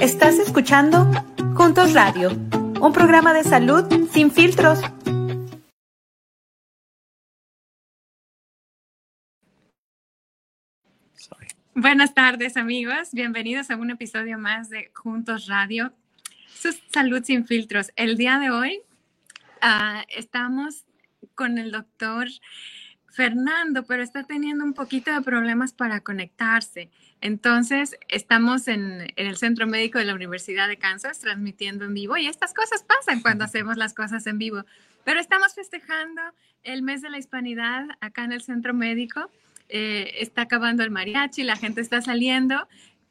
Estás escuchando Juntos Radio, un programa de salud sin filtros. Buenas tardes amigos, bienvenidos a un episodio más de Juntos Radio, su salud sin filtros. El día de hoy uh, estamos con el doctor Fernando, pero está teniendo un poquito de problemas para conectarse. Entonces, estamos en, el Centro Médico de la Universidad de Kansas transmitiendo en vivo y estas cosas pasan cuando hacemos las cosas en vivo. Pero estamos festejando el mes de la hispanidad acá en el Centro Médico. Eh, está acabando el mariachi, la gente está saliendo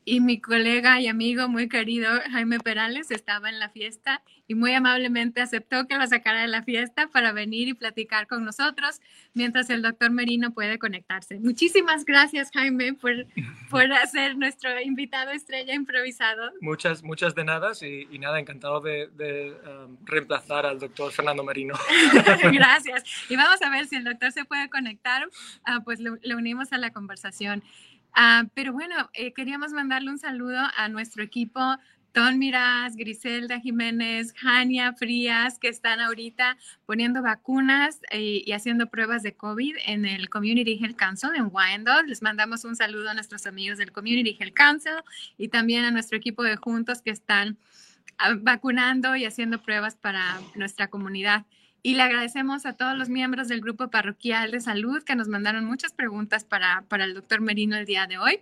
y mi colega y amigo muy querido Jaime Perales estaba en la fiesta y muy amablemente aceptó que lo sacara de la fiesta para venir y platicar con nosotros mientras el doctor Merino puede conectarse. Muchísimas gracias Jaime por, por ser nuestro invitado estrella improvisado. Muchas, muchas de nada y, nada, encantado de, um, reemplazar al doctor Fernando Merino. gracias. Y vamos a ver si el doctor se puede conectar, uh, pues le unimos a la conversación. Ah, pero bueno, eh, queríamos mandarle un saludo a nuestro equipo, Ton Miras, Griselda Jiménez, Jania Frías, que están ahorita poniendo vacunas eh, y haciendo pruebas de COVID en el Community Health Council en Wyandotte. Les mandamos un saludo a nuestros amigos del Community Health Council y también a nuestro equipo de Juntos que están ah, vacunando y haciendo pruebas para nuestra comunidad. Y le agradecemos a todos los miembros del grupo parroquial de salud que nos mandaron muchas preguntas para, para el doctor Merino el día de hoy.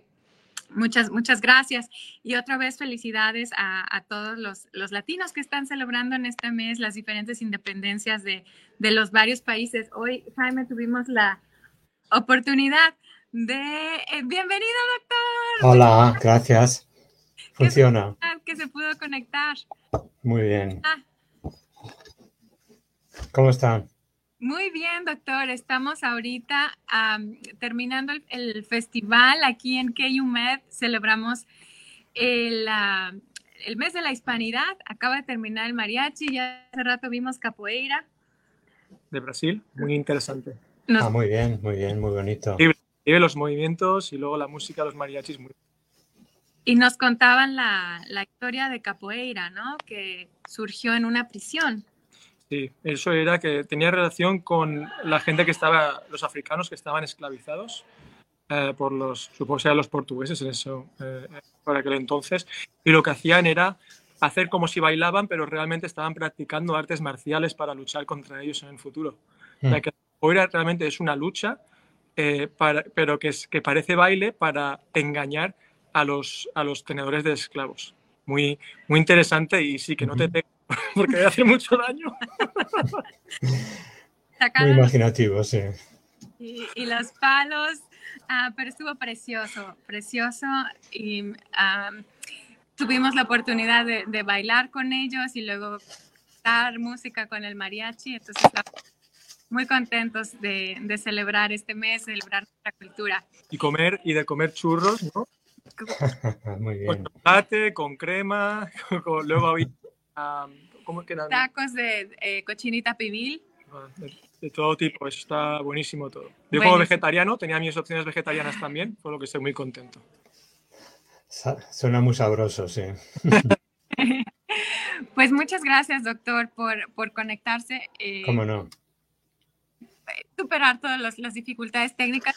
Muchas, muchas gracias. Y otra vez felicidades a, a todos los, los, latinos que están celebrando en este mes las diferentes independencias de, de, los varios países. Hoy, Jaime, tuvimos la oportunidad de... Eh, bienvenido, doctor. Hola, gracias. Funciona. Que se pudo conectar. Muy bien. Ah, ¿Cómo están? Muy bien, doctor. Estamos ahorita terminando el, festival aquí en KUMED. Celebramos el, el, mes de la hispanidad. Acaba de terminar el mariachi. Ya hace rato vimos capoeira. De Brasil, muy interesante. Ah, muy bien, muy bien, muy bonito. Vive los movimientos y luego la música de los mariachis. Muy... Y nos contaban la, la historia de capoeira, ¿no? Que surgió en una prisión. Sí, eso era que tenía relación con la gente que estaba, los africanos que estaban esclavizados eh, por los, supongo que los portugueses en eso, eh, por aquel entonces, y lo que hacían era hacer como si bailaban, pero realmente estaban practicando artes marciales para luchar contra ellos en el futuro. O sea, mm. que realmente es una lucha, eh, para, pero que, es, que parece baile para engañar a los, a los tenedores de esclavos. Muy, muy interesante y sí, que no te porque hace mucho daño. Muy imaginativo, sí. Y, los palos, ah, pero estuvo precioso, precioso. Y tuvimos la oportunidad de, bailar con ellos y luego dar música con el mariachi. Entonces, muy contentos de, celebrar este mes, celebrar nuestra cultura. Y comer, y de comer churros, ¿no? Muy bien. Con chocolate, con crema, luego había ¿cómo Tacos de eh, cochinita pibil. Ah, de, todo tipo, eso está buenísimo todo. Yo como vegetariano tenía mis opciones vegetarianas también, por lo que estoy muy contento. Suena muy sabroso, sí. pues muchas gracias, doctor, por, por conectarse. Eh, ¿Cómo no? Superar todas las dificultades técnicas.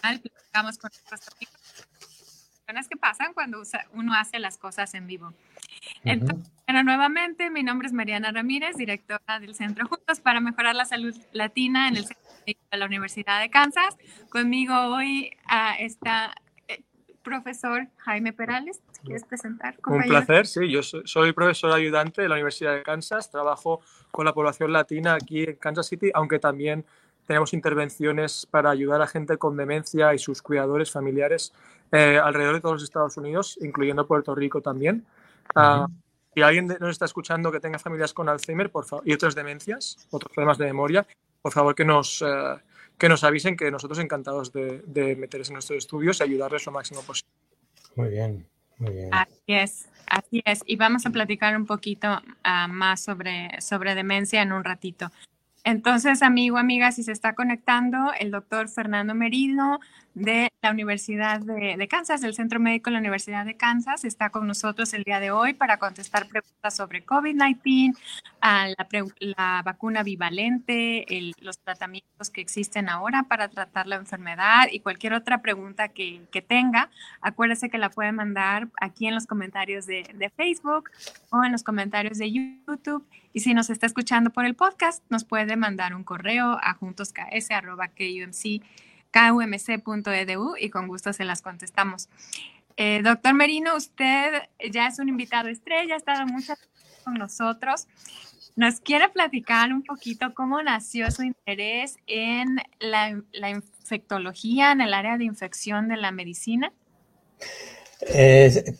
Platicamos con que pasan cuando uno hace las cosas en vivo. Entonces, bueno, nuevamente, mi nombre es Mariana Ramírez, directora del Centro Juntos para Mejorar la Salud Latina en el Centro de la Universidad de Kansas. Conmigo hoy uh, está el eh, profesor Jaime Perales. ¿Quieres presentar? Un placer, sí. Yo soy, profesor ayudante de la Universidad de Kansas. Trabajo con la población latina aquí en Kansas City, aunque también tenemos intervenciones para ayudar a gente con demencia y sus cuidadores familiares eh, alrededor de todos los Estados Unidos, incluyendo Puerto Rico también. Uh, si alguien nos está escuchando que tenga familias con Alzheimer por favor, y otras demencias, otros problemas de memoria, por favor que nos, eh, que nos avisen que nosotros encantados de, de meterse en nuestros estudios y ayudarles lo máximo posible. Muy bien, muy bien. Así es, así es. Y vamos a platicar un poquito uh, más sobre, sobre demencia en un ratito. Entonces, amigo, amiga, si se está conectando, el doctor Fernando Merino de la Universidad de, Kansas, del Centro Médico de la Universidad de Kansas. Está con nosotros el día de hoy para contestar preguntas sobre COVID-19, la, la, vacuna bivalente, los tratamientos que existen ahora para tratar la enfermedad y cualquier otra pregunta que, tenga. Acuérdese que la puede mandar aquí en los comentarios de, Facebook o en los comentarios de YouTube. Y si nos está escuchando por el podcast, nos puede mandar un correo a juntosks.kumc kumc.edu y con gusto se las contestamos. Eh, doctor Merino, usted ya es un invitado estrella, ha estado muchas veces con nosotros. ¿Nos quiere platicar un poquito cómo nació su interés en la, la infectología, en el área de infección de la medicina?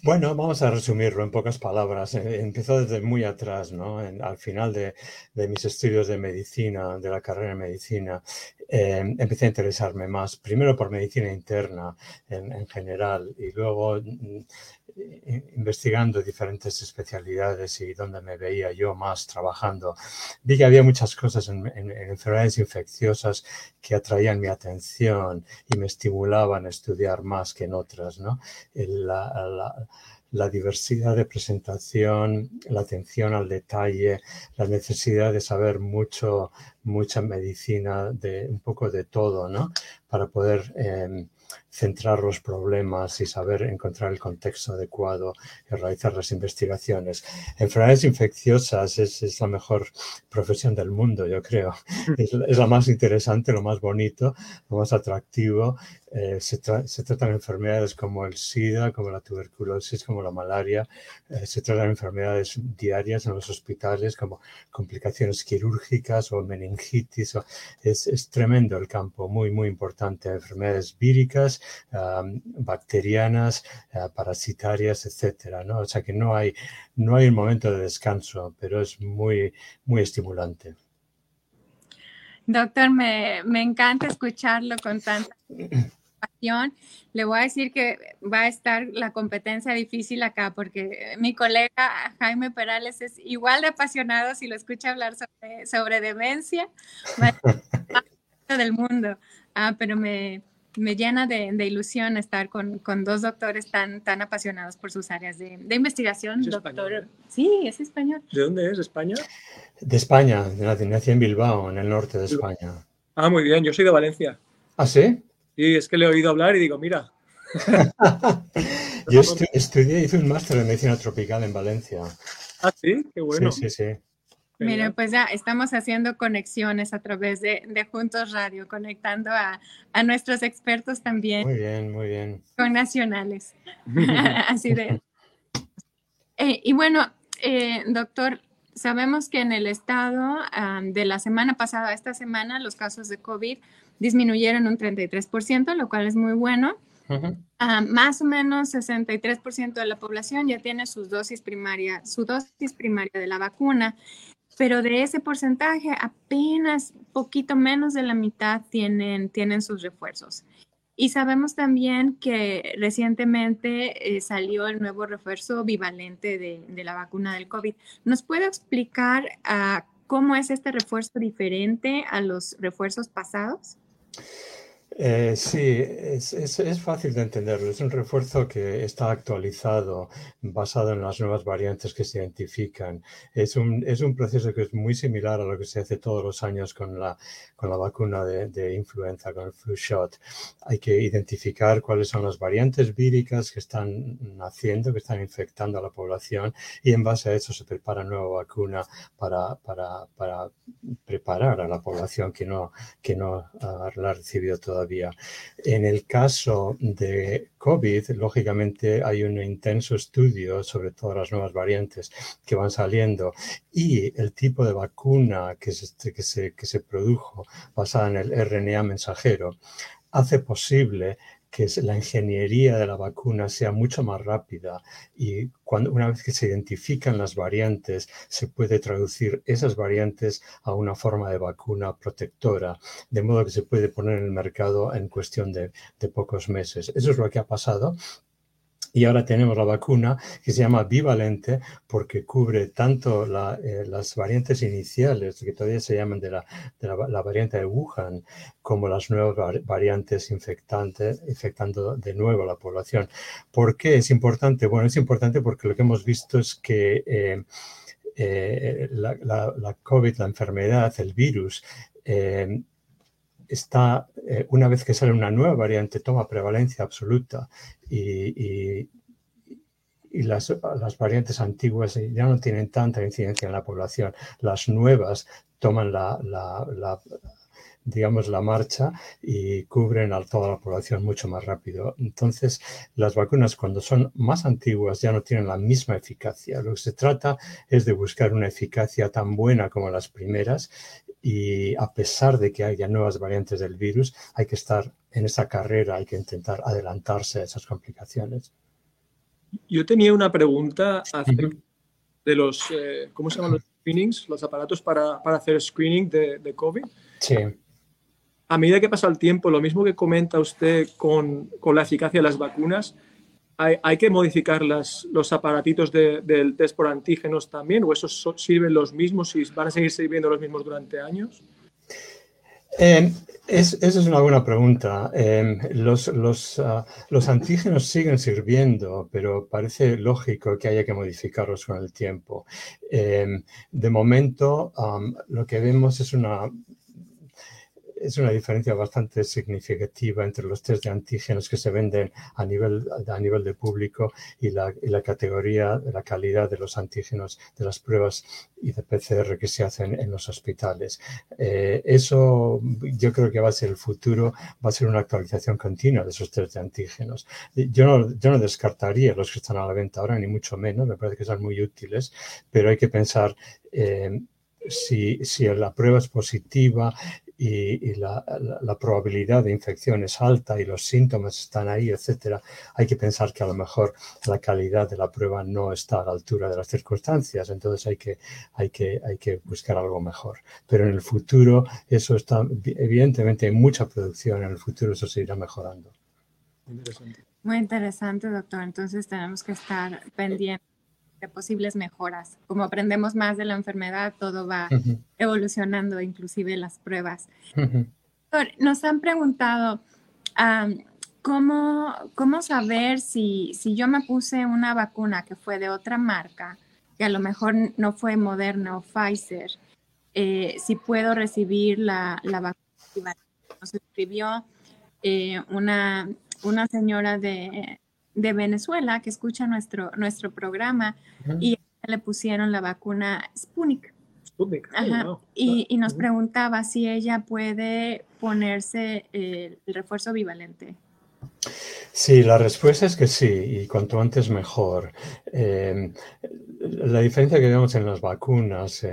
Bueno, vamos a resumirlo en pocas palabras. Eh, empezó desde muy atrás, ¿no? al final de, mis estudios de medicina, de la carrera de medicina, eh, empecé a interesarme más, primero por medicina interna en, en general y luego mm, investigando diferentes especialidades y donde me veía yo más trabajando, vi que había muchas cosas en, enfermedades infecciosas que atraían mi atención y me estimulaban a estudiar más que en otras. ¿no? La, la diversidad de presentación, la atención al detalle, la necesidad de saber mucho, mucha medicina, de un poco de todo, ¿no? Para poder eh, centrar los problemas y saber encontrar el contexto adecuado y realizar las investigaciones. Enfermedades infecciosas es, la mejor profesión del mundo, yo creo. Es, es, la más interesante, lo más bonito, lo más atractivo eh, se, tratan enfermedades como el SIDA, como la tuberculosis, como la malaria. Eh, se tratan enfermedades diarias en los hospitales como complicaciones quirúrgicas o meningitis. es, tremendo el campo, muy, muy importante. Enfermedades víricas, bacterianas, eh, parasitarias, etcétera. ¿no? O sea que no hay, no hay un momento de descanso, pero es muy, muy estimulante. Doctor, me, me encanta escucharlo con tanta le voy a decir que va a estar la competencia difícil acá porque mi colega Jaime Perales es igual de apasionado si lo escucha hablar sobre, sobre demencia del mundo. Ah, pero me, me llena de, de, ilusión estar con, con, dos doctores tan, tan apasionados por sus áreas de, de investigación. Doctor, sí, es español. ¿De dónde es? ¿España? De España, nací en Bilbao, en el norte de España. Ah, muy bien, yo soy de Valencia. ¿Ah, sí? Y es que le he oído hablar y digo, mira. Yo estudié, hice un máster en medicina tropical en Valencia. Ah, sí, qué bueno. Sí, sí, sí. Mira, pues ya estamos haciendo conexiones a través de, Juntos Radio, conectando a, nuestros expertos también. Muy bien, muy bien. Con nacionales. Así de. Eh, y bueno, eh, doctor, sabemos que en el estado de la semana pasada, esta semana, los casos de COVID disminuyeron un 33%, lo cual es muy bueno. Ah, más o menos 63% de la población ya tiene sus dosis primaria, su dosis primaria de la vacuna, pero de ese porcentaje apenas poquito menos de la mitad tienen, tienen sus refuerzos. Y sabemos también que recientemente eh, salió el nuevo refuerzo bivalente de, de, la vacuna del COVID. ¿Nos puede explicar uh, cómo es este refuerzo diferente a los refuerzos pasados? Eh, sí, es, es, fácil de entenderlo. Es un refuerzo que está actualizado, basado en las nuevas variantes que se identifican. Es un, es un proceso que es muy similar a lo que se hace todos los años con la, con la vacuna de, de influenza, con el flu shot. Hay que identificar cuáles son las variantes víricas que están naciendo, que están infectando a la población y en base a eso se prepara nueva vacuna para, para, para preparar a la población que no, que no uh, la ha recibido todavía. En el caso de COVID, lógicamente hay un intenso estudio sobre todas las nuevas variantes que van saliendo y el tipo de vacuna que se, que se, que se produjo basada en el RNA mensajero hace posible que la ingeniería de la vacuna sea mucho más rápida y cuando una vez que se identifican las variantes se puede traducir esas variantes a una forma de vacuna protectora, de modo que se puede poner en el mercado en cuestión de, de pocos meses. Eso es lo que ha pasado Y ahora tenemos la vacuna que se llama bivalente porque cubre tanto eh, las variantes iniciales, que todavía se llaman de, la, de la, variante de Wuhan, como las nuevas variantes infectantes, infectando de nuevo a la población. ¿Por qué es importante? Bueno, es importante porque lo que hemos visto es que eh, eh, la, la, COVID, la enfermedad, el virus, está, una vez que sale una nueva variante, toma prevalencia absoluta y, las, variantes antiguas ya no tienen tanta incidencia en la población. Las nuevas toman la, digamos, la marcha y cubren a toda la población mucho más rápido. Entonces, las vacunas cuando son más antiguas ya no tienen la misma eficacia. Lo que se trata es de buscar una eficacia tan buena como las primeras y a pesar de que haya nuevas variantes del virus, hay que estar en esa carrera, hay que intentar adelantarse a esas complicaciones. Yo tenía una pregunta acerca de los, eh, ¿cómo se llaman los screenings? Los aparatos para, para hacer screening de, de, COVID. Sí. A medida que pasa el tiempo, lo mismo que comenta usted con, con la eficacia de las vacunas, ¿hay, hay que modificar los aparatitos del test por antígenos también? ¿O esos sirven los mismos y van a seguir sirviendo los mismos durante años? Eh, es, esa es una buena pregunta. Los, los, ah, los, antígenos siguen sirviendo, pero parece lógico que haya que modificarlos con el tiempo. Em, de momento, lo que vemos es una es una diferencia bastante significativa entre los test de antígenos que se venden a nivel, a nivel de público y la, y la categoría, la calidad de los antígenos de las pruebas y de PCR que se hacen en los hospitales. Eh, eso yo creo que va a ser el futuro, va a ser una actualización continua de esos test de antígenos. Yo no, yo no descartaría los que están a la venta ahora, ni mucho menos, me parece que son muy útiles, pero hay que pensar eh, si, si, la prueba es positiva y, la, probabilidad de infección es alta y los síntomas están ahí, etcétera, hay que pensar que a lo mejor la calidad de la prueba no está a la altura de las circunstancias, entonces hay que, hay que, hay que buscar algo mejor. Pero en el futuro eso está, evidentemente hay mucha producción, en el futuro eso se irá mejorando. Muy interesante, doctor. Entonces tenemos que estar pendientes de posibles mejoras. Como aprendemos más de la enfermedad, todo va evolucionando, inclusive las pruebas. Nos han preguntado, ¿cómo, ¿cómo, saber si, si, yo me puse una vacuna que fue de otra marca, que a lo mejor no fue Moderna o Pfizer, eh, si puedo recibir la, la vacuna? Nos escribió eh, una, una señora de de Venezuela que escucha nuestro, nuestro programa y le pusieron la vacuna Sputnik. Sputnik. y, y, nos preguntaba si ella puede ponerse el refuerzo bivalente. Sí, la respuesta es que sí, y cuanto antes mejor. Em, la diferencia que vemos en las vacunas,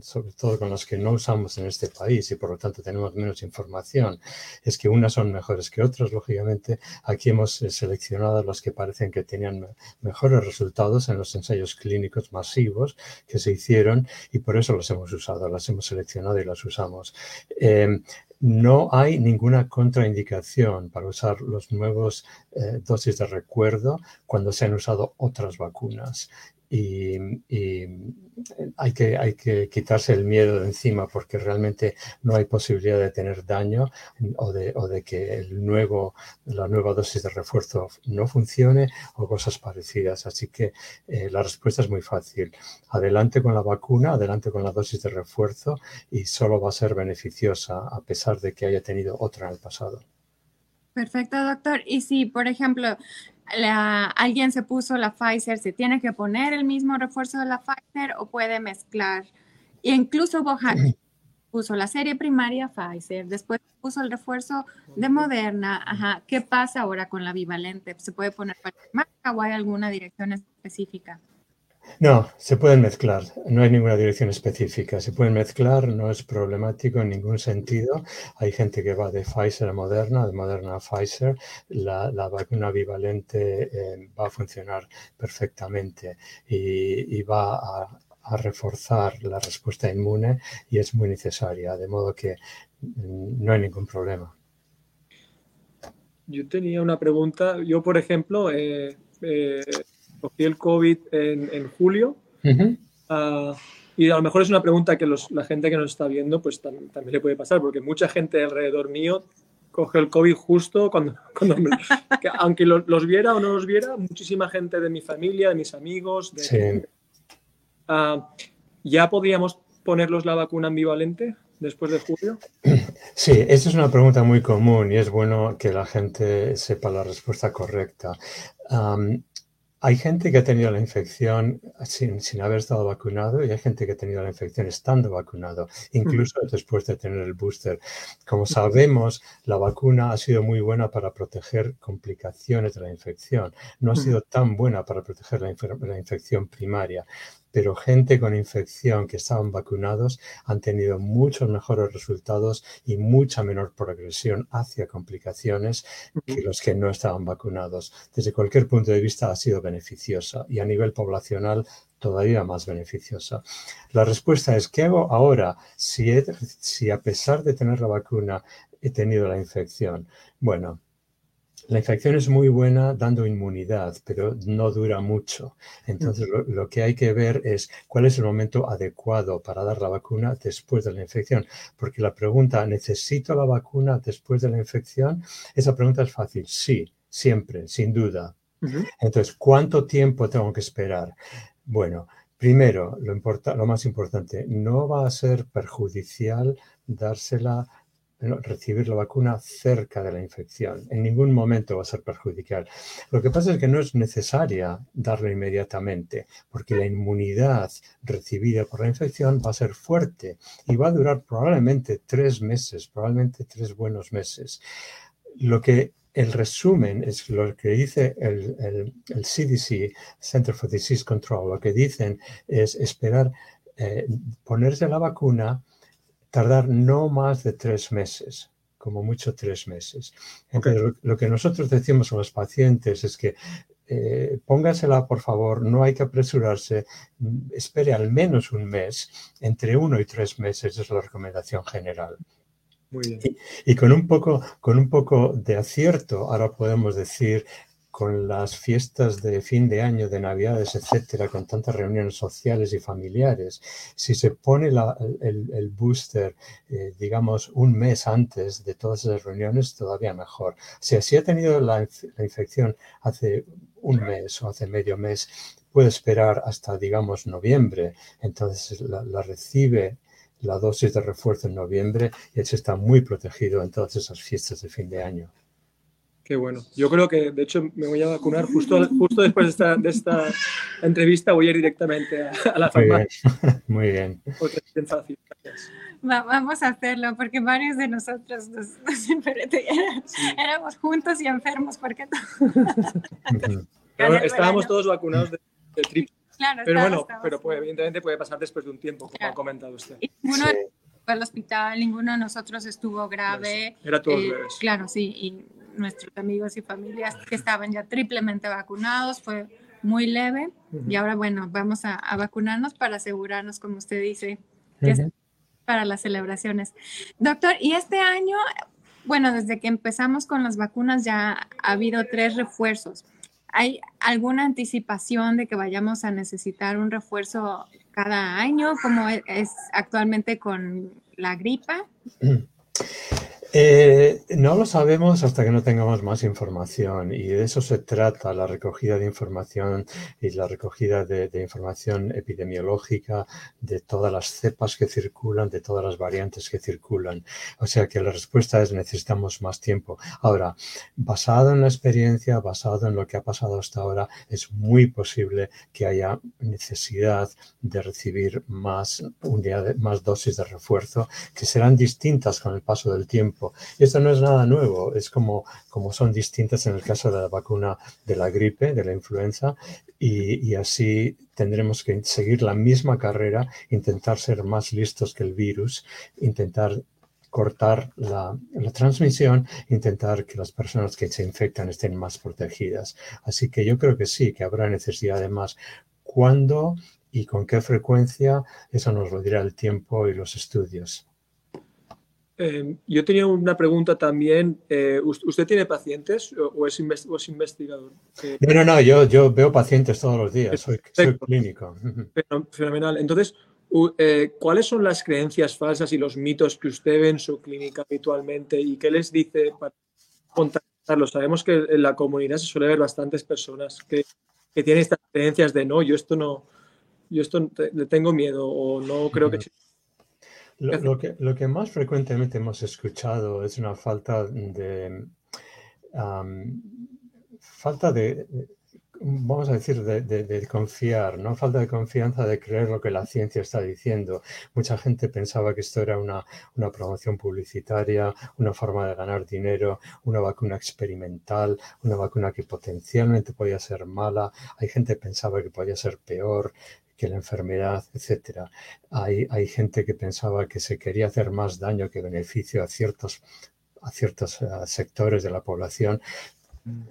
sobre todo con las que no usamos en este país y por lo tanto tenemos menos información, es que unas son mejores que otras. Lógicamente, aquí hemos eh, seleccionado las que parecen que tenían mejores resultados en los ensayos clínicos masivos que se hicieron y por eso las hemos usado, las hemos seleccionado y las usamos. Em, no hay ninguna contraindicación para usar los nuevos eh, dosis de recuerdo cuando se han usado otras vacunas. Y, hay, que, hay que quitarse el miedo de encima porque realmente no hay posibilidad de tener daño o de, o de que el nuevo, la nueva dosis de refuerzo no funcione o cosas parecidas. Así que eh, la respuesta es muy fácil. Adelante con la vacuna, adelante con la dosis de refuerzo y solo va a ser beneficiosa a pesar de que haya tenido otra en el pasado. Perfecto, doctor. Y si, por ejemplo, alguien se puso la Pfizer, ¿se tiene que poner el mismo refuerzo de la Pfizer o puede mezclar? E incluso Bohan puso la serie primaria Pfizer, después puso el refuerzo de Moderna. Ajá. ¿Qué pasa ahora con la bivalente? ¿Se puede poner para marca o hay alguna dirección específica? No, se pueden mezclar, no hay ninguna dirección específica. Se pueden mezclar, no es problemático en ningún sentido. Hay gente que va de Pfizer a Moderna, de Moderna a Pfizer. La, vacuna bivalente eh, va a funcionar perfectamente y, va a, reforzar la respuesta inmune y es muy necesaria, de modo que mm, no hay ningún problema. Yo tenía una pregunta. Yo, por ejemplo, eh, cogí el COVID en, julio. Ah, y a lo mejor es una pregunta que la gente que nos está viendo pues también, le puede pasar, porque mucha gente alrededor mío coge el COVID justo cuando, aunque los viera o no los viera, muchísima gente de mi familia, de mis amigos, ah, ¿ya podíamos ponerlos la vacuna ambivalente? después de julio? Sí, esa es una pregunta muy común y es bueno que la gente sepa la respuesta correcta. Hay gente que ha tenido la infección sin, haber estado vacunado y hay gente que ha tenido la infección estando vacunado, incluso después de tener el booster. Como sabemos, la vacuna ha sido muy buena para proteger complicaciones de la infección. No ha sido tan buena para proteger la infección primaria pero gente con infección que estaban vacunados han tenido muchos mejores resultados y mucha menor progresión hacia complicaciones que los que no estaban vacunados. Desde cualquier punto de vista ha sido beneficiosa y a nivel poblacional todavía más beneficiosa. La respuesta es, ¿qué hago ahora si, si a pesar de tener la vacuna he tenido la infección? Bueno, la infección es muy buena dando inmunidad, pero no dura mucho. Entonces, lo, que hay que ver es cuál es el momento adecuado para dar la vacuna después de la infección. Porque la pregunta, ¿necesito la vacuna después de la infección? Esa pregunta es fácil. Sí, siempre, sin duda. Entonces, ¿cuánto tiempo tengo que esperar? Bueno, primero, lo, lo más importante, no va a ser perjudicial dársela recibir la vacuna cerca de la infección. En ningún momento va a ser perjudicial. Lo que pasa es que no es necesaria darla inmediatamente, porque la inmunidad recibida por la infección va a ser fuerte y va a durar probablemente tres meses, probablemente tres buenos meses. Lo que el resumen es lo que dice el, CDC, Center for Disease Control, lo que dicen es esperar, eh, ponerse la vacuna tardar no más de tres meses, como mucho tres meses. Entonces, lo, que nosotros decimos a los pacientes es que eh, póngasela, por favor, no hay que apresurarse, espere al menos un mes, entre uno y tres meses es la recomendación general. Muy bien. Y, con, un poco, con un poco de acierto, ahora podemos decir con las fiestas de fin de año, de Navidades, etcétera, con tantas reuniones sociales y familiares, si se pone el, booster, eh, digamos, un mes antes de todas esas reuniones, todavía mejor. Si así ha tenido la, infección hace un mes o hace medio mes, puede esperar hasta, digamos, noviembre. Entonces la, la recibe la dosis de refuerzo en noviembre y se está muy protegido en todas esas fiestas de fin de año. Qué bueno. Yo creo que, de hecho, me voy a vacunar justo, justo después de esta, de esta entrevista. Voy a ir directamente a, la farmacia. Muy bien. vamos a hacerlo porque varios de nosotros nos, éramos juntos y enfermos porque estábamos todos vacunados del triple. Claro, pero bueno, pero puede, evidentemente puede pasar después de un tiempo, como ha comentado usted. Ninguno fue al hospital, ninguno de nosotros estuvo grave. Era todos eh, Claro, sí, y nuestros amigos y familias que estaban ya triplemente vacunados, fue muy leve y ahora bueno, vamos a, vacunarnos para asegurarnos, como usted dice, que es para las celebraciones. Doctor, y este año, bueno, desde que empezamos con las vacunas ya ha habido tres refuerzos. ¿Hay alguna anticipación de que vayamos a necesitar un refuerzo cada año, como es actualmente con la gripa? Eh, no lo sabemos hasta que no tengamos más información y de eso se trata la recogida de información y la recogida de, información epidemiológica de todas las cepas que circulan, de todas las variantes que circulan. O sea que la respuesta es necesitamos más tiempo. Ahora, basado en la experiencia, basado en lo que ha pasado hasta ahora, es muy posible que haya necesidad de recibir más unidades, más dosis de refuerzo que serán distintas con el paso del tiempo y esto no es nada nuevo, es como, como son distintas en el caso de la vacuna de la gripe, de la influenza, y, así tendremos que seguir la misma carrera, intentar ser más listos que el virus, intentar cortar la, la, transmisión, intentar que las personas que se infectan estén más protegidas. Así que yo creo que sí, que habrá necesidad de más. ¿Cuándo y con qué frecuencia? Eso nos lo dirá el tiempo y los estudios. Em, yo tenía una pregunta también. Eh, ¿Usted tiene pacientes o es, investigador? no, no, no, yo, yo veo pacientes todos los días, soy, clínico. Fenomenal. Entonces, eh, ¿cuáles son las creencias falsas y los mitos que usted ve en su clínica habitualmente y qué les dice para contactarlos? Sabemos que en la comunidad se suele ver bastantes personas que, que tienen estas creencias de no, yo esto no, yo esto le tengo miedo o no creo que lo, que, lo que más frecuentemente hemos escuchado es una falta de, falta de, vamos a decir, de, confiar, ¿no? Falta de confianza de creer lo que la ciencia está diciendo. Mucha gente pensaba que esto era una, una promoción publicitaria, una forma de ganar dinero, una vacuna experimental, una vacuna que potencialmente podía ser mala. Hay gente que pensaba que podía ser peor que la enfermedad, etcétera. Hay, hay gente que pensaba que se quería hacer más daño que beneficio a ciertos, a ciertos eh, sectores de la población.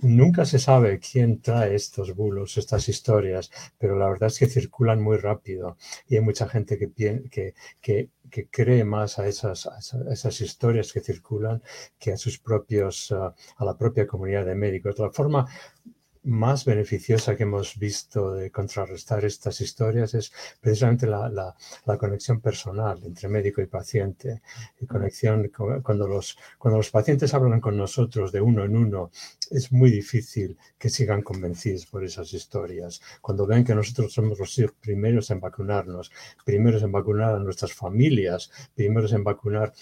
Nunca se sabe quién trae estos bulos, estas historias, pero la verdad es que circulan muy rápido y hay mucha gente que, que, que, que cree más a esas, a esas, historias que circulan que a sus propios, eh, a la propia comunidad de médicos. De la forma más beneficiosa que hemos visto de contrarrestar estas historias es precisamente la, la, conexión personal entre médico y paciente. Y conexión, cuando los, cuando los pacientes hablan con nosotros de uno en uno, es muy difícil que sigan convencidos por esas historias. Cuando ven que nosotros somos los primeros en vacunarnos, primeros en vacunar a nuestras familias, primeros en vacunar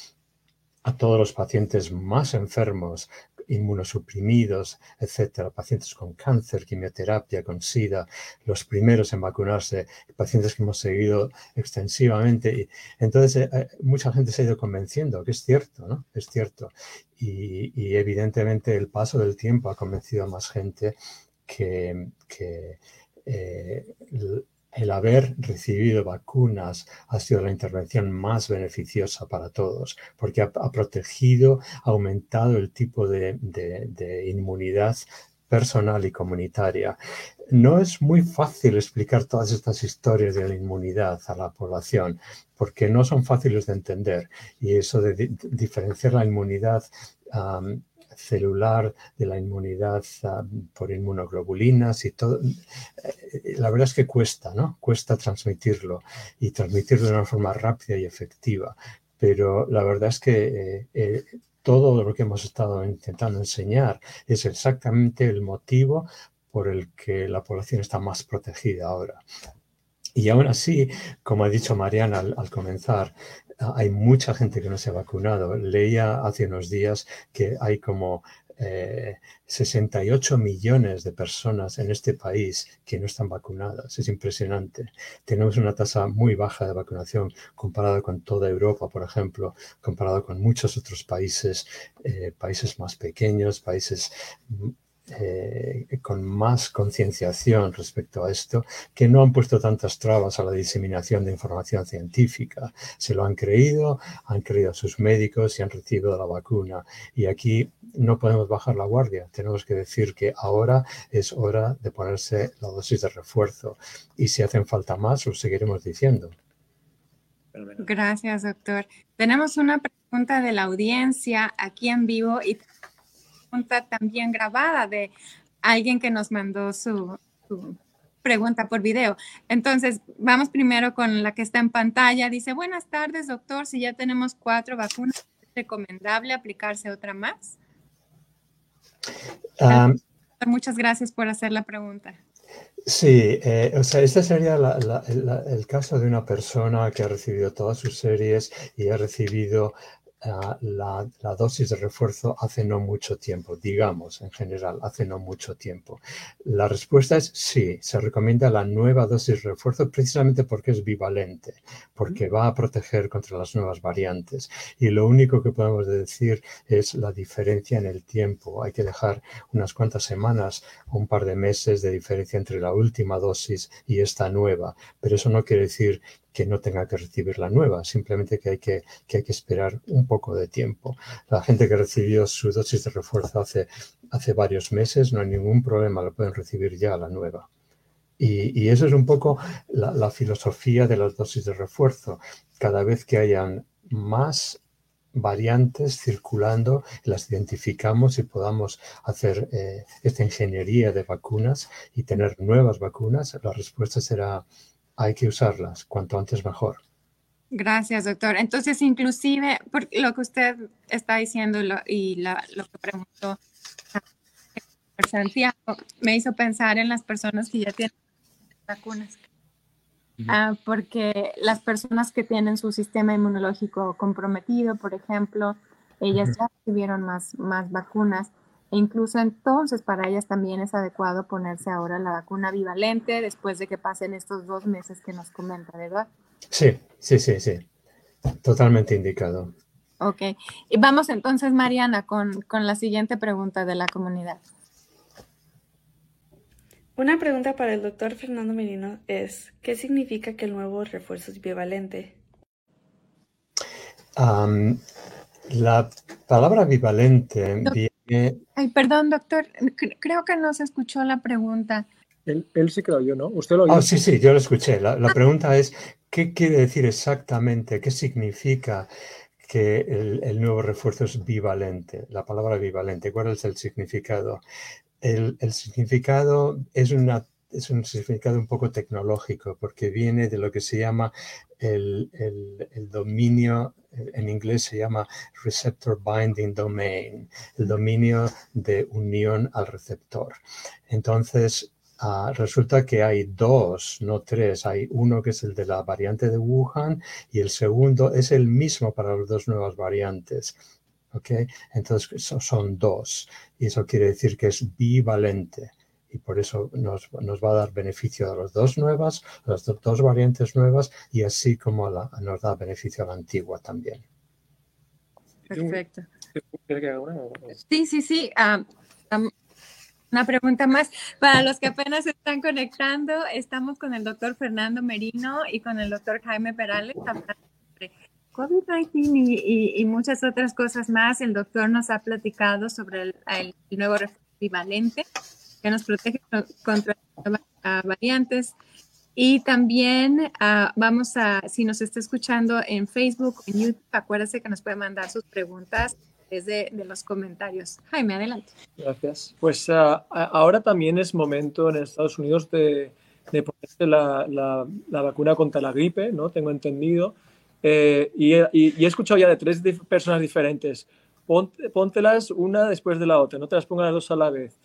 a todos los pacientes más enfermos, inmunosuprimidos, etcétera, pacientes con cáncer, quimioterapia, con SIDA, los primeros en vacunarse, pacientes que hemos seguido extensivamente. Y entonces, eh, eh, mucha gente se ha ido convenciendo que es cierto, ¿no? Es cierto. Y, evidentemente el paso del tiempo ha convencido a más gente que, eh, el haber recibido vacunas ha sido la intervención más beneficiosa para todos, porque ha, protegido, ha aumentado el tipo de, inmunidad personal y comunitaria. No es muy fácil explicar todas estas historias de la inmunidad a la población, porque no son fáciles de entender. Y eso de, diferenciar la inmunidad celular, de la inmunidad ah, por inmunoglobulinas y todo. Eh, la verdad es que cuesta, ¿no? Cuesta transmitirlo y transmitirlo de una forma rápida y efectiva. Pero la verdad es que eh, eh, todo lo que hemos estado intentando enseñar es exactamente el motivo por el que la población está más protegida ahora. Y aún así, como ha dicho Mariana al comenzar, hay mucha gente que no se ha vacunado. Leía hace unos días que hay como 68 eh, millones de personas en este país que no están vacunadas. Es impresionante. Tenemos una tasa muy baja de vacunación comparado con toda Europa, por ejemplo, comparado con muchos otros países, eh, países más pequeños, países eh, con más concienciación respecto a esto, que no han puesto tantas trabas a la diseminación de información científica. Se lo han creído, han creído a sus médicos y han recibido la vacuna. Y aquí no podemos bajar la guardia. Tenemos que decir que ahora es hora de ponerse la dosis de refuerzo. Y si hacen falta más, lo seguiremos diciendo. Gracias, doctor. Tenemos una pregunta de la audiencia aquí en vivo y pregunta también grabada de alguien que nos mandó su, pregunta por video. Entonces, vamos primero con la que está en pantalla. Dice, buenas tardes, doctor. Si ya tenemos cuatro vacunas, ¿es recomendable aplicarse otra más? Muchas gracias por hacer la pregunta. Sí, eh, o sea, este sería el caso de una persona que ha recibido todas sus series y ha recibido la, dosis de refuerzo hace no mucho tiempo, digamos, en general, hace no mucho tiempo. La respuesta es sí, se recomienda la nueva dosis de refuerzo precisamente porque es bivalente, porque va a proteger contra las nuevas variantes. Y lo único que podemos decir es la diferencia en el tiempo. Hay que dejar unas cuantas semanas o un par de meses de diferencia entre la última dosis y esta nueva, pero eso no quiere decir que no tenga que recibir la nueva, simplemente que hay que, que hay que esperar un poco de tiempo. La gente que recibió su dosis de refuerzo hace, hace varios meses, no hay ningún problema, lo pueden recibir ya la nueva. Y, y eso es un poco la, filosofía de las dosis de refuerzo. Cada vez que hayan más variantes circulando, las identificamos y podamos hacer eh, esta ingeniería de vacunas y tener nuevas vacunas, la respuesta será hay que usarlas, cuanto antes mejor. Gracias, doctor. Entonces, inclusive, por lo que usted está diciendo y lo que preguntó Santiago, me hizo pensar en las personas que ya tienen vacunas. Ah, porque las personas que tienen su sistema inmunológico comprometido, por ejemplo, ellas ya recibieron más, más vacunas e incluso entonces para ellas también es adecuado ponerse ahora la vacuna bivalente después de que pasen estos dos meses que nos comenta, ¿verdad? Sí, sí, sí, sí. Totalmente indicado. Ok. Y vamos entonces, Mariana, con, con la siguiente pregunta de la comunidad. Una pregunta para el doctor Fernando Merino es, ¿qué significa que el nuevo refuerzo es bivalente? la palabra bivalente viene... Ay, perdón, doctor, creo que no se escuchó la pregunta. Él, sí que lo oyó, ¿no? ¿Usted lo oyó? Oh, sí, sí, yo lo escuché. La, la pregunta es, ¿qué quiere decir exactamente? ¿Qué significa que el, el, nuevo refuerzo es bivalente? La palabra bivalente, ¿cuál es el significado? el, significado es, una, es un significado un poco tecnológico porque viene de lo que se llama el, dominio, en inglés se llama receptor binding domain, el dominio de unión al receptor. Entonces, ah, resulta que hay dos, no tres, hay uno que es el de la variante de Wuhan y el segundo es el mismo para las dos nuevas variantes. Entonces son dos y eso quiere decir que es bivalente y por eso nos, va a dar beneficio a las dos nuevas, a las dos variantes nuevas y así como nos da beneficio a la antigua también. Perfecto. Sí, sí, sí. Ah, una pregunta más. Para los que apenas se están conectando, estamos con el doctor Fernando Merino y con el doctor Jaime Perales COVID-19 y, muchas otras cosas más. El doctor nos ha platicado sobre el, nuevo bivalente que nos protege contra variantes. Y también ah, vamos a, si nos está escuchando en Facebook o en YouTube, acuérdese que nos puede mandar sus preguntas desde de los comentarios. Jaime, adelante. Gracias. Pues ah, ahora también es momento en Estados Unidos de, de ponerse la, la, la, vacuna contra la gripe, ¿no? Tengo entendido. Eh, y, he escuchado ya de tres personas diferentes. póntelas una después de la otra, no te las pongas las dos a la vez.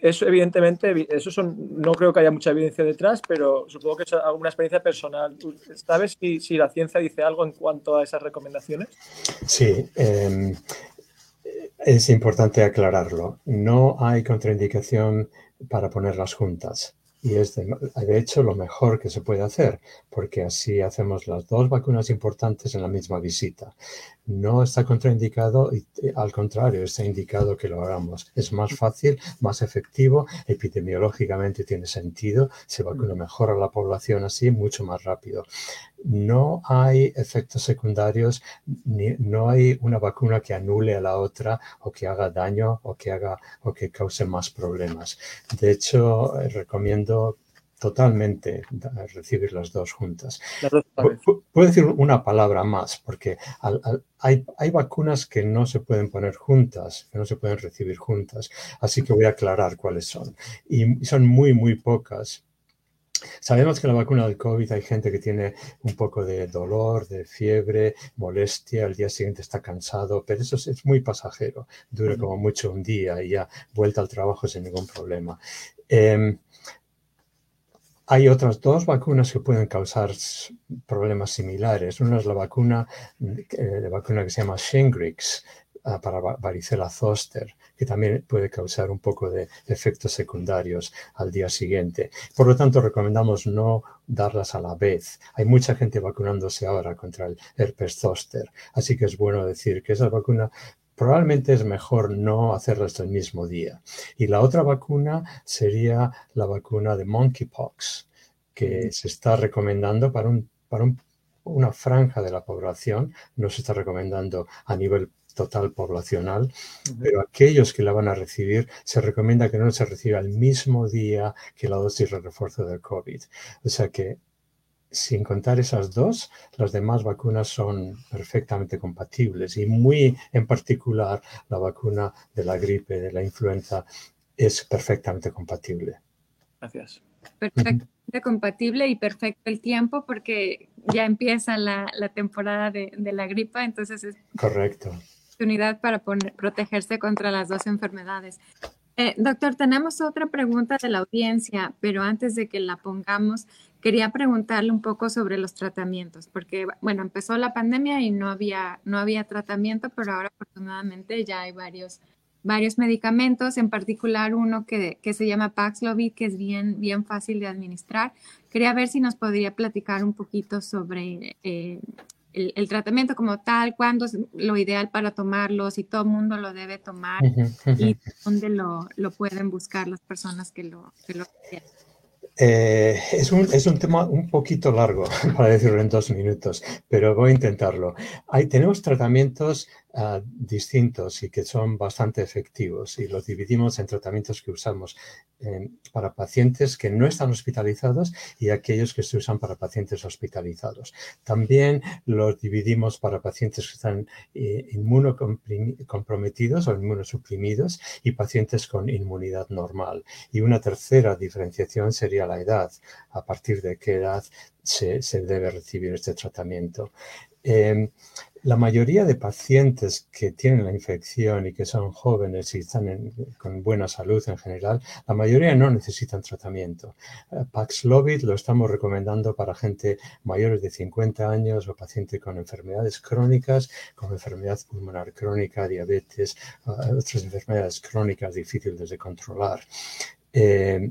Eso, evidentemente, eso son, no creo que haya mucha evidencia detrás, pero supongo que es alguna experiencia personal. ¿Sabes si, si la ciencia dice algo en cuanto a esas recomendaciones? Sí, em, es importante aclararlo. No hay contraindicación para ponerlas juntas. Y es de, hecho lo mejor que se puede hacer, porque así hacemos las dos vacunas importantes en la misma visita. No está contraindicado y eh, al contrario, está indicado que lo hagamos. Es más fácil, más efectivo, epidemiológicamente tiene sentido, se vacuna mm. mejor a la población así, mucho más rápido. No hay efectos secundarios, no hay una vacuna que anule a la otra o que haga daño o que haga o que cause más problemas. De hecho, eh, recomiendo totalmente recibir las dos juntas. Puedo decir una palabra más, porque hay, hay, vacunas que no se pueden poner juntas, que no se pueden recibir juntas, así que voy a aclarar cuáles son. Y son muy, muy pocas. Sabemos que la vacuna del COVID hay gente que tiene un poco de dolor, de fiebre, molestia, al día siguiente está cansado, pero eso es, muy pasajero, dura como mucho un día y ya vuelta al trabajo sin ningún problema. Em, hay otras dos vacunas que pueden causar problemas similares. Una es la vacuna, eh, la vacuna que se llama Shingrix ah, para varicela zoster, que también puede causar un poco de efectos secundarios al día siguiente. Por lo tanto, recomendamos no darlas a la vez. Hay mucha gente vacunándose ahora contra el herpes zoster, así que es bueno decir que esa vacuna probablemente es mejor no hacerlas el mismo día. Y la otra vacuna sería la vacuna de monkeypox, que se está recomendando para, un, para una franja de la población, no se está recomendando a nivel total poblacional, pero aquellos que la van a recibir se recomienda que no se reciba el mismo día que la dosis de refuerzo del COVID. O sea que sin contar esas dos, las demás vacunas son perfectamente compatibles y muy en particular la vacuna de la gripe, de la influenza, es perfectamente compatible. Gracias. Perfectamente compatible y perfecto el tiempo porque ya empieza la, temporada de, la gripa, entonces es correcto. Oportunidad para protegerse contra las dos enfermedades. Eh, doctor, tenemos otra pregunta de la audiencia, pero antes de que la pongamos, quería preguntarle un poco sobre los tratamientos, porque, bueno, empezó la pandemia y no había, no había tratamiento, pero ahora afortunadamente ya hay varios, varios medicamentos, en particular uno que, que se llama Paxlovid, que es bien, bien fácil de administrar. Quería ver si nos podría platicar un poquito sobre eh, el, tratamiento como tal, cuándo es lo ideal para tomarlo, si todo el mundo lo debe tomar y dónde lo, lo, pueden buscar las personas que lo, que lo quieran. Eh, es, un, es, un, tema un poquito largo, para decirlo en dos minutos, pero voy a intentarlo. Hay, tenemos tratamientos uh, distintos y que son bastante efectivos y los dividimos en tratamientos que usamos eh, para pacientes que no están hospitalizados y aquellos que se usan para pacientes hospitalizados. También los dividimos para pacientes que están eh, inmunocomprometidos o inmunosuprimidos y pacientes con inmunidad normal. Y una tercera diferenciación sería la edad, a partir de qué edad se, debe recibir este tratamiento. Eh, la mayoría de pacientes que tienen la infección y que son jóvenes y están con buena salud en general, la mayoría no necesitan tratamiento. Eh, Paxlovid lo estamos recomendando para gente mayores de 50 años o pacientes con enfermedades crónicas, como enfermedad pulmonar crónica, diabetes, eh, otras enfermedades crónicas difíciles de controlar. Eh,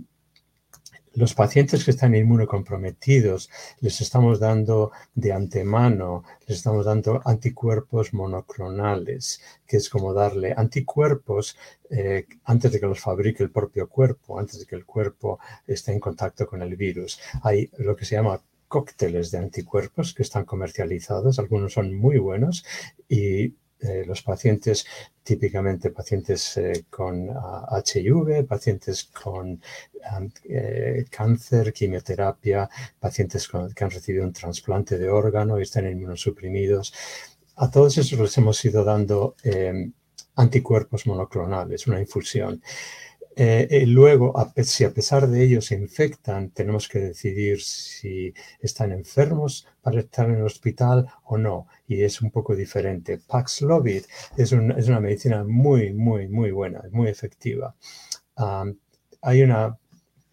los pacientes que están inmunocomprometidos les estamos dando de antemano, les estamos dando anticuerpos monoclonales, que es como darle anticuerpos eh, antes de que los fabrique el propio cuerpo, antes de que el cuerpo esté en contacto con el virus. Hay lo que se llama cócteles de anticuerpos que están comercializados, algunos son muy buenos y eh, los pacientes, típicamente pacientes eh, con HIV, pacientes con eh, cáncer, quimioterapia, pacientes que han recibido un trasplante de órgano y están inmunosuprimidos. A todos esos les hemos ido dando anticuerpos monoclonales, una infusión. Eh, luego, si a pesar de ello se infectan, tenemos que decidir si están enfermos para estar en el hospital o no. Y es un poco diferente. Paxlovid es, es una medicina muy, muy, muy buena, muy efectiva. hay una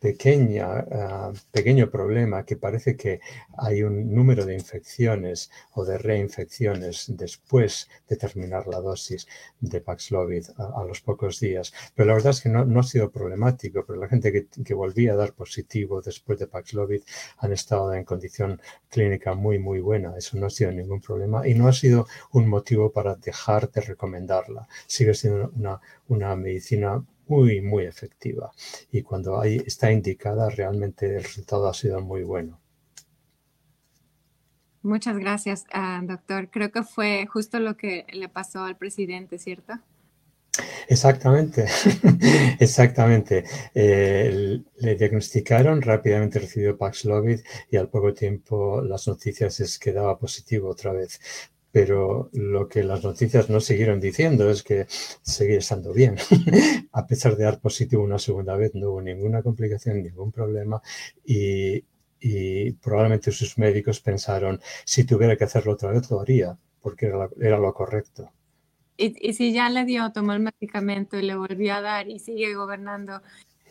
pequeña, ah, pequeño problema que parece que hay un número de infecciones o de reinfecciones después de terminar la dosis de Paxlovid a, los pocos días. Pero la verdad es que no, no ha sido problemático, pero la gente que, que, volvía a dar positivo después de Paxlovid han estado en condición clínica muy, muy buena. Eso no ha sido ningún problema y no ha sido un motivo para dejar de recomendarla. Sigue siendo una, una medicina muy, muy efectiva. Y cuando ahí está indicada, realmente el resultado ha sido muy bueno. Muchas gracias, ah, doctor. Creo que fue justo lo que le pasó al presidente, ¿cierto? Exactamente, exactamente. Eh, le diagnosticaron, rápidamente recibió Paxlovid y al poco tiempo las noticias es que daba positivo otra vez pero lo que las noticias no siguieron diciendo es que seguía estando bien. a pesar de dar positivo una segunda vez, no hubo ninguna complicación, ningún problema y, probablemente sus médicos pensaron, si tuviera que hacerlo otra vez, lo haría, porque era, lo correcto. Y, si ya le dio, tomó el medicamento y le volvió a dar y sigue gobernando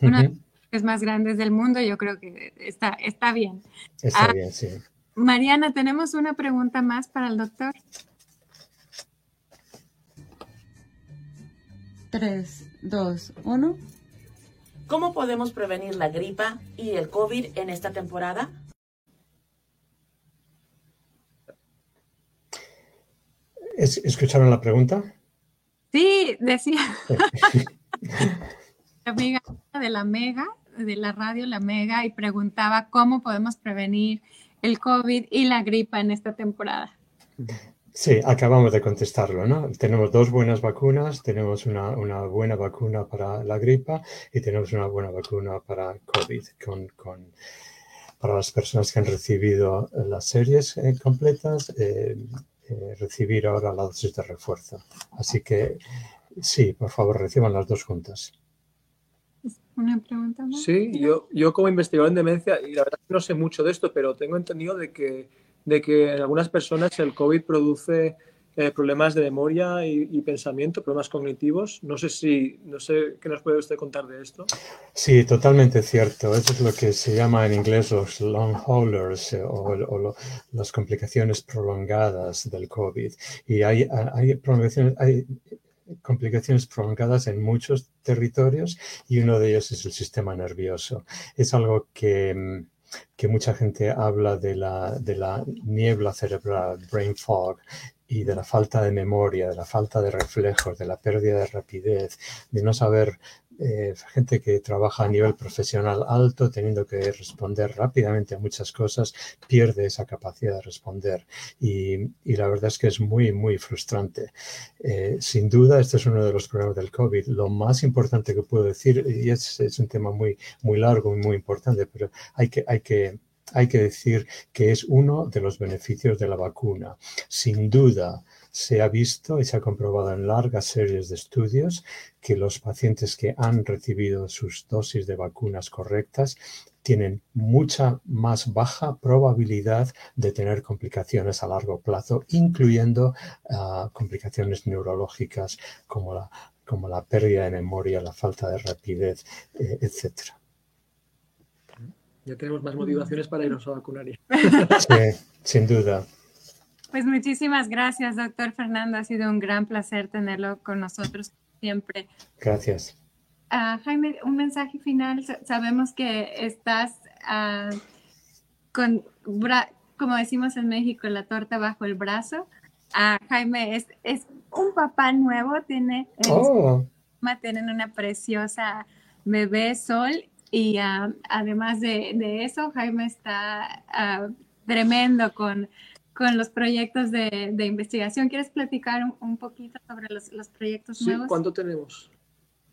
una de las más grandes del mundo, yo creo que está, está bien. Está ah, bien, sí. Mariana, tenemos una pregunta más para el doctor. Tres, dos, uno. ¿Cómo podemos prevenir la gripa y el COVID en esta temporada? ¿Escucharon la pregunta? Sí, decía. la amiga de la Mega, de la radio La Mega, y preguntaba cómo podemos prevenir el COVID y la gripa en esta temporada. Sí, acabamos de contestarlo, ¿no? Tenemos dos buenas vacunas, tenemos una, buena vacuna para la gripa y tenemos una buena vacuna para COVID con, para las personas que han recibido las series completas, recibir ahora la dosis de refuerzo. Así que sí, por favor, reciban las dos juntas. ¿Una pregunta más? Sí, yo, yo como investigador en demencia, y la verdad que no sé mucho de esto, pero tengo entendido de que, de que en algunas personas el COVID produce eh, problemas de memoria y, pensamiento, problemas cognitivos. No sé si, no sé qué nos puede usted contar de esto. Sí, totalmente cierto. Eso es lo que se llama en inglés los long haulers eh, o, las complicaciones prolongadas del COVID. Y hay, hay prolongaciones, hay complicaciones prolongadas en muchos territorios y uno de ellos es el sistema nervioso. Es algo que, mm, que mucha gente habla de la, de la niebla cerebral, brain fog, y de la falta de memoria, de la falta de reflejos, de la pérdida de rapidez, de no saber eh, gente que trabaja a nivel profesional alto, teniendo que responder rápidamente a muchas cosas, pierde esa capacidad de responder. Y, la verdad es que es muy, muy frustrante. Eh, sin duda, este es uno de los problemas del COVID. Lo más importante que puedo decir, y es, es un tema muy, muy largo y muy importante, pero hay que, hay que hay que decir que es uno de los beneficios de la vacuna. Sin duda, se ha visto y se ha comprobado en largas series de estudios que los pacientes que han recibido sus dosis de vacunas correctas tienen mucha más baja probabilidad de tener complicaciones a largo plazo, incluyendo ah, complicaciones neurológicas como la, como la pérdida de memoria, la falta de rapidez, eh, etc. Ya tenemos más motivaciones para irnos a vacunar. Sí, sin duda. Pues muchísimas gracias, doctor Fernando. Ha sido un gran placer tenerlo con nosotros siempre. Gracias. Ah, Jaime, un mensaje final. Sabemos que estás ah, con, como decimos en México, la torta bajo el brazo. Uh, Jaime es, es, un papá nuevo, tiene, oh. tienen una preciosa bebé Sol y además de, de, eso, Jaime está tremendo con con los proyectos de, de investigación. ¿Quieres platicar un, poquito sobre los, los proyectos sí, nuevos? ¿Cuánto tenemos?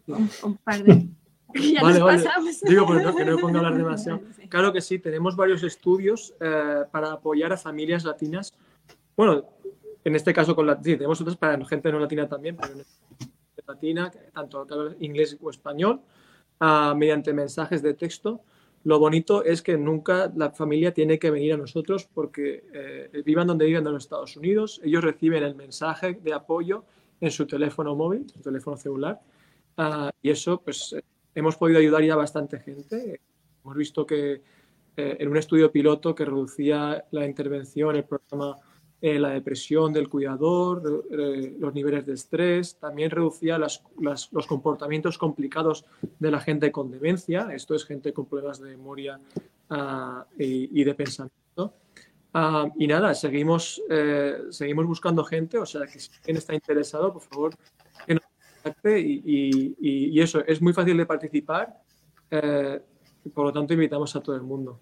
Un, par de... ya vale, vale. Pasamos. Digo, pero no, que no a hablar demasiado. Claro que sí, tenemos varios estudios eh, para apoyar a familias latinas. Bueno, en este caso con la, sí, tenemos otros para gente no latina también, pero en latina, tanto inglés o español, uh, mediante mensajes de texto lo bonito es que nunca la familia tiene que venir a nosotros porque eh, vivan donde viven en los Estados Unidos, ellos reciben el mensaje de apoyo en su teléfono móvil, su teléfono celular, ah, y eso pues eh, hemos podido ayudar ya bastante gente. Hemos visto que eh, en un estudio piloto que reducía la intervención, el programa eh, la depresión del cuidador, eh, los niveles de estrés, también reducía las, los comportamientos complicados de la gente con demencia, esto es gente con problemas de memoria uh, y, y, de pensamiento. Uh, y nada, seguimos, eh, seguimos buscando gente, o sea, que si alguien está interesado, por favor, que nos contacte y, y, y eso, es muy fácil de participar, eh, por lo tanto invitamos a todo el mundo.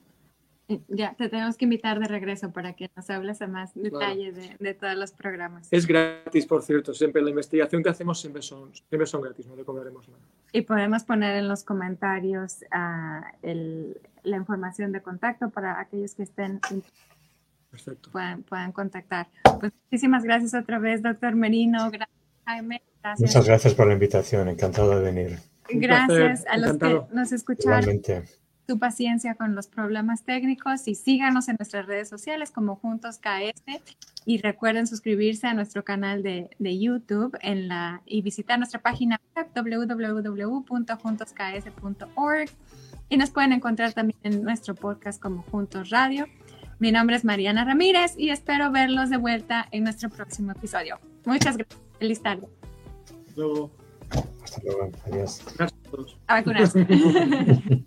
Ya, te tenemos que invitar de regreso para que nos hables a más detalle de, todos los programas. Es gratis, por cierto, siempre la investigación que hacemos siempre son, siempre son gratis, no le cobraremos nada. Y podemos poner en los comentarios uh, el, la información de contacto para aquellos que estén Perfecto. Puedan, puedan contactar. Pues muchísimas gracias otra vez, doctor Merino. Gracias, Jaime. Gracias. Muchas gracias por la invitación, encantado de venir. Gracias a los que nos escucharon. Igualmente tu paciencia con los problemas técnicos y síganos en nuestras redes sociales como Juntos KS y recuerden suscribirse a nuestro canal de, de YouTube en la, y visitar nuestra página web www.juntosks.org y nos pueden encontrar también en nuestro podcast como Juntos Radio. Mi nombre es Mariana Ramírez y espero verlos de vuelta en nuestro próximo episodio. Muchas gracias. Feliz tarde. Luego. Hasta luego. Adiós. Gracias a todos. A vacunarse.